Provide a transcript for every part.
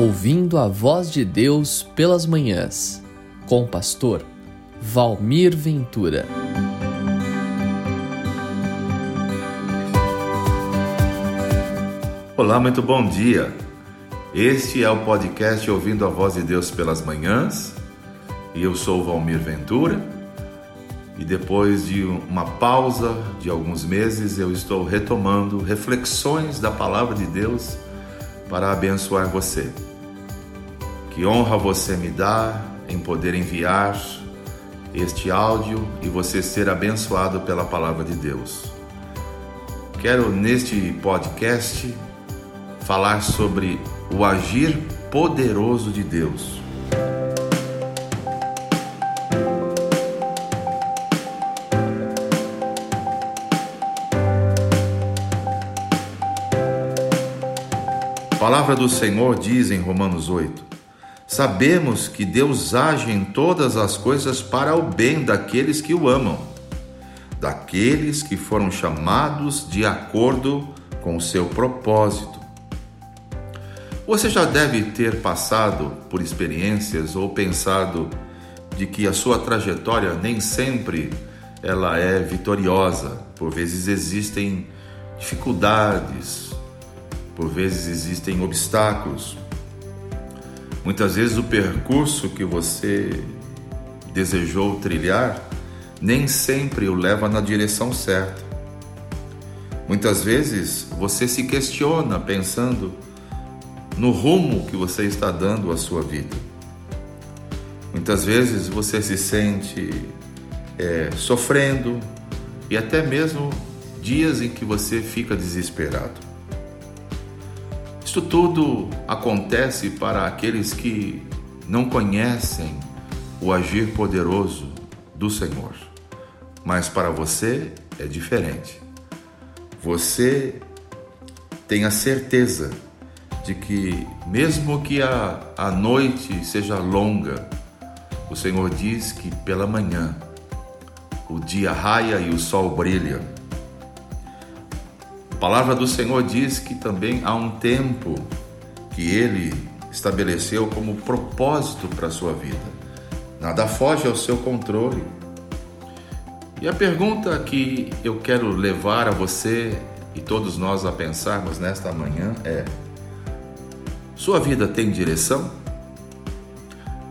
Ouvindo a voz de Deus pelas manhãs, com o pastor Valmir Ventura. Olá, muito bom dia. Este é o podcast Ouvindo a Voz de Deus pelas Manhãs e eu sou Valmir Ventura. E depois de uma pausa de alguns meses, eu estou retomando reflexões da Palavra de Deus para abençoar você. Que honra você me dá em poder enviar este áudio e você ser abençoado pela palavra de Deus. Quero neste podcast falar sobre o agir poderoso de Deus. Palavra do Senhor diz em Romanos 8: Sabemos que Deus age em todas as coisas para o bem daqueles que o amam, daqueles que foram chamados de acordo com o seu propósito. Você já deve ter passado por experiências ou pensado de que a sua trajetória nem sempre ela é vitoriosa. Por vezes existem dificuldades, por vezes existem obstáculos. Muitas vezes o percurso que você desejou trilhar nem sempre o leva na direção certa. Muitas vezes você se questiona pensando no rumo que você está dando à sua vida. Muitas vezes você se sente é, sofrendo e até mesmo dias em que você fica desesperado. Isto tudo acontece para aqueles que não conhecem o agir poderoso do Senhor. Mas para você é diferente. Você tem a certeza de que, mesmo que a, a noite seja longa, o Senhor diz que pela manhã o dia raia e o sol brilha palavra do Senhor diz que também há um tempo que ele estabeleceu como propósito para a sua vida. Nada foge ao seu controle. E a pergunta que eu quero levar a você e todos nós a pensarmos nesta manhã é: sua vida tem direção?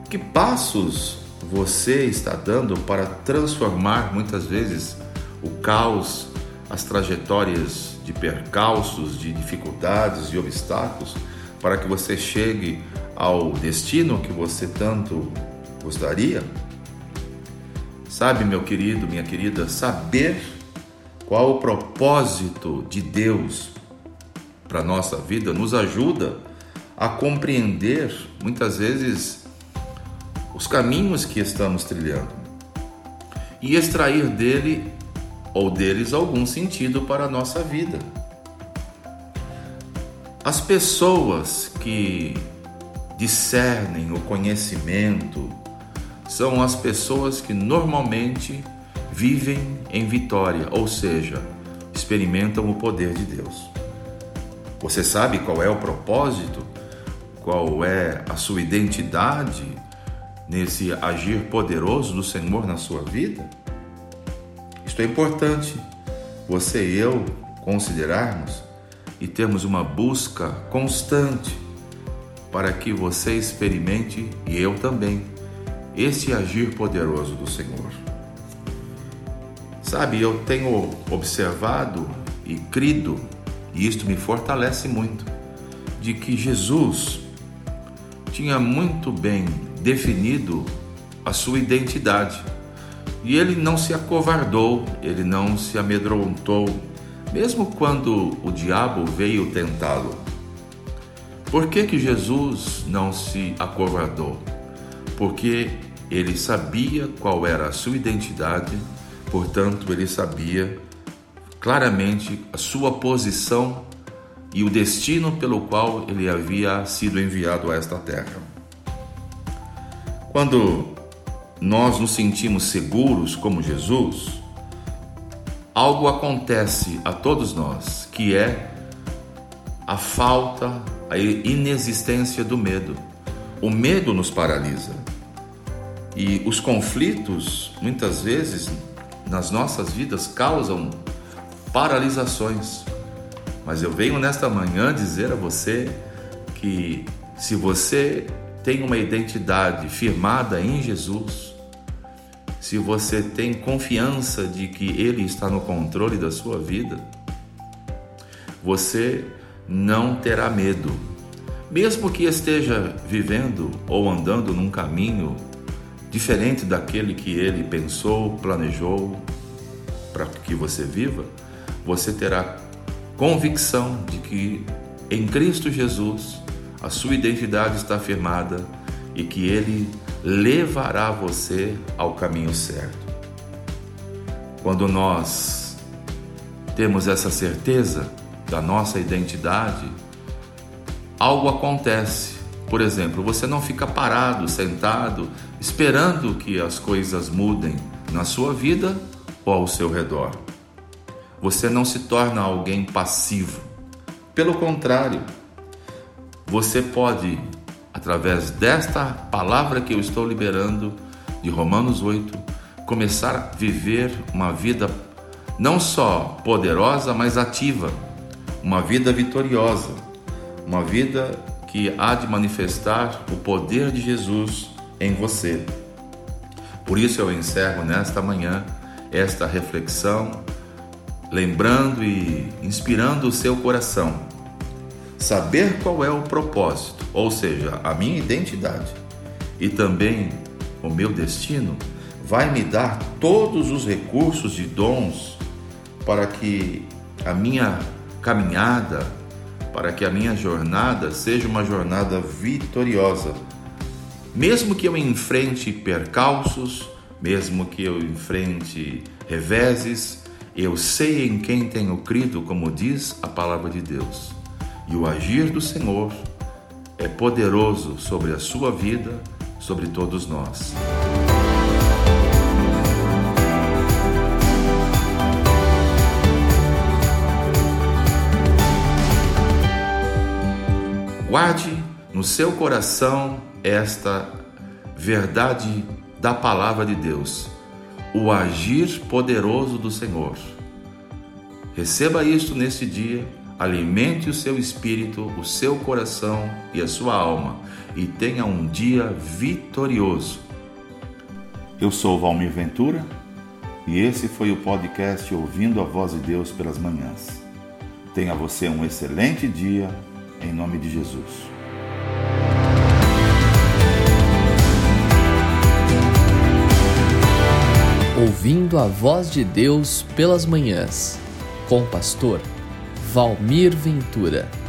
Que passos você está dando para transformar muitas vezes o caos, as trajetórias de percalços, de dificuldades, de obstáculos, para que você chegue ao destino que você tanto gostaria? Sabe, meu querido, minha querida, saber qual o propósito de Deus para a nossa vida nos ajuda a compreender muitas vezes os caminhos que estamos trilhando e extrair dele ou deles algum sentido para a nossa vida. As pessoas que discernem o conhecimento são as pessoas que normalmente vivem em vitória, ou seja, experimentam o poder de Deus. Você sabe qual é o propósito, qual é a sua identidade nesse agir poderoso do Senhor na sua vida? Isto é importante você e eu considerarmos e termos uma busca constante para que você experimente e eu também esse agir poderoso do Senhor. Sabe, eu tenho observado e crido, e isto me fortalece muito, de que Jesus tinha muito bem definido a sua identidade e ele não se acovardou, ele não se amedrontou, mesmo quando o diabo veio tentá-lo. Por que, que Jesus não se acovardou? Porque ele sabia qual era a sua identidade, portanto, ele sabia claramente a sua posição e o destino pelo qual ele havia sido enviado a esta terra. Quando nós nos sentimos seguros como Jesus, algo acontece a todos nós, que é a falta a inexistência do medo. O medo nos paralisa. E os conflitos, muitas vezes, nas nossas vidas causam paralisações. Mas eu venho nesta manhã dizer a você que se você tem uma identidade firmada em Jesus, se você tem confiança de que Ele está no controle da sua vida, você não terá medo. Mesmo que esteja vivendo ou andando num caminho diferente daquele que ele pensou, planejou para que você viva, você terá convicção de que em Cristo Jesus a sua identidade está firmada e que ele levará você ao caminho certo. Quando nós temos essa certeza da nossa identidade, algo acontece. Por exemplo, você não fica parado, sentado, esperando que as coisas mudem na sua vida ou ao seu redor. Você não se torna alguém passivo. Pelo contrário, você pode, através desta palavra que eu estou liberando de Romanos 8, começar a viver uma vida não só poderosa, mas ativa, uma vida vitoriosa, uma vida que há de manifestar o poder de Jesus em você. Por isso eu encerro nesta manhã esta reflexão, lembrando e inspirando o seu coração. Saber qual é o propósito, ou seja, a minha identidade e também o meu destino, vai me dar todos os recursos e dons para que a minha caminhada, para que a minha jornada seja uma jornada vitoriosa. Mesmo que eu enfrente percalços, mesmo que eu enfrente reveses, eu sei em quem tenho crido, como diz a palavra de Deus. E o agir do Senhor é poderoso sobre a sua vida, sobre todos nós. Guarde no seu coração esta verdade da palavra de Deus, o agir poderoso do Senhor. Receba isto nesse dia, alimente o seu espírito, o seu coração e a sua alma e tenha um dia vitorioso. Eu sou Valmir Ventura e esse foi o podcast Ouvindo a Voz de Deus pelas Manhãs. Tenha você um excelente dia em nome de Jesus. Ouvindo a voz de Deus pelas manhãs, com o pastor Valmir Ventura.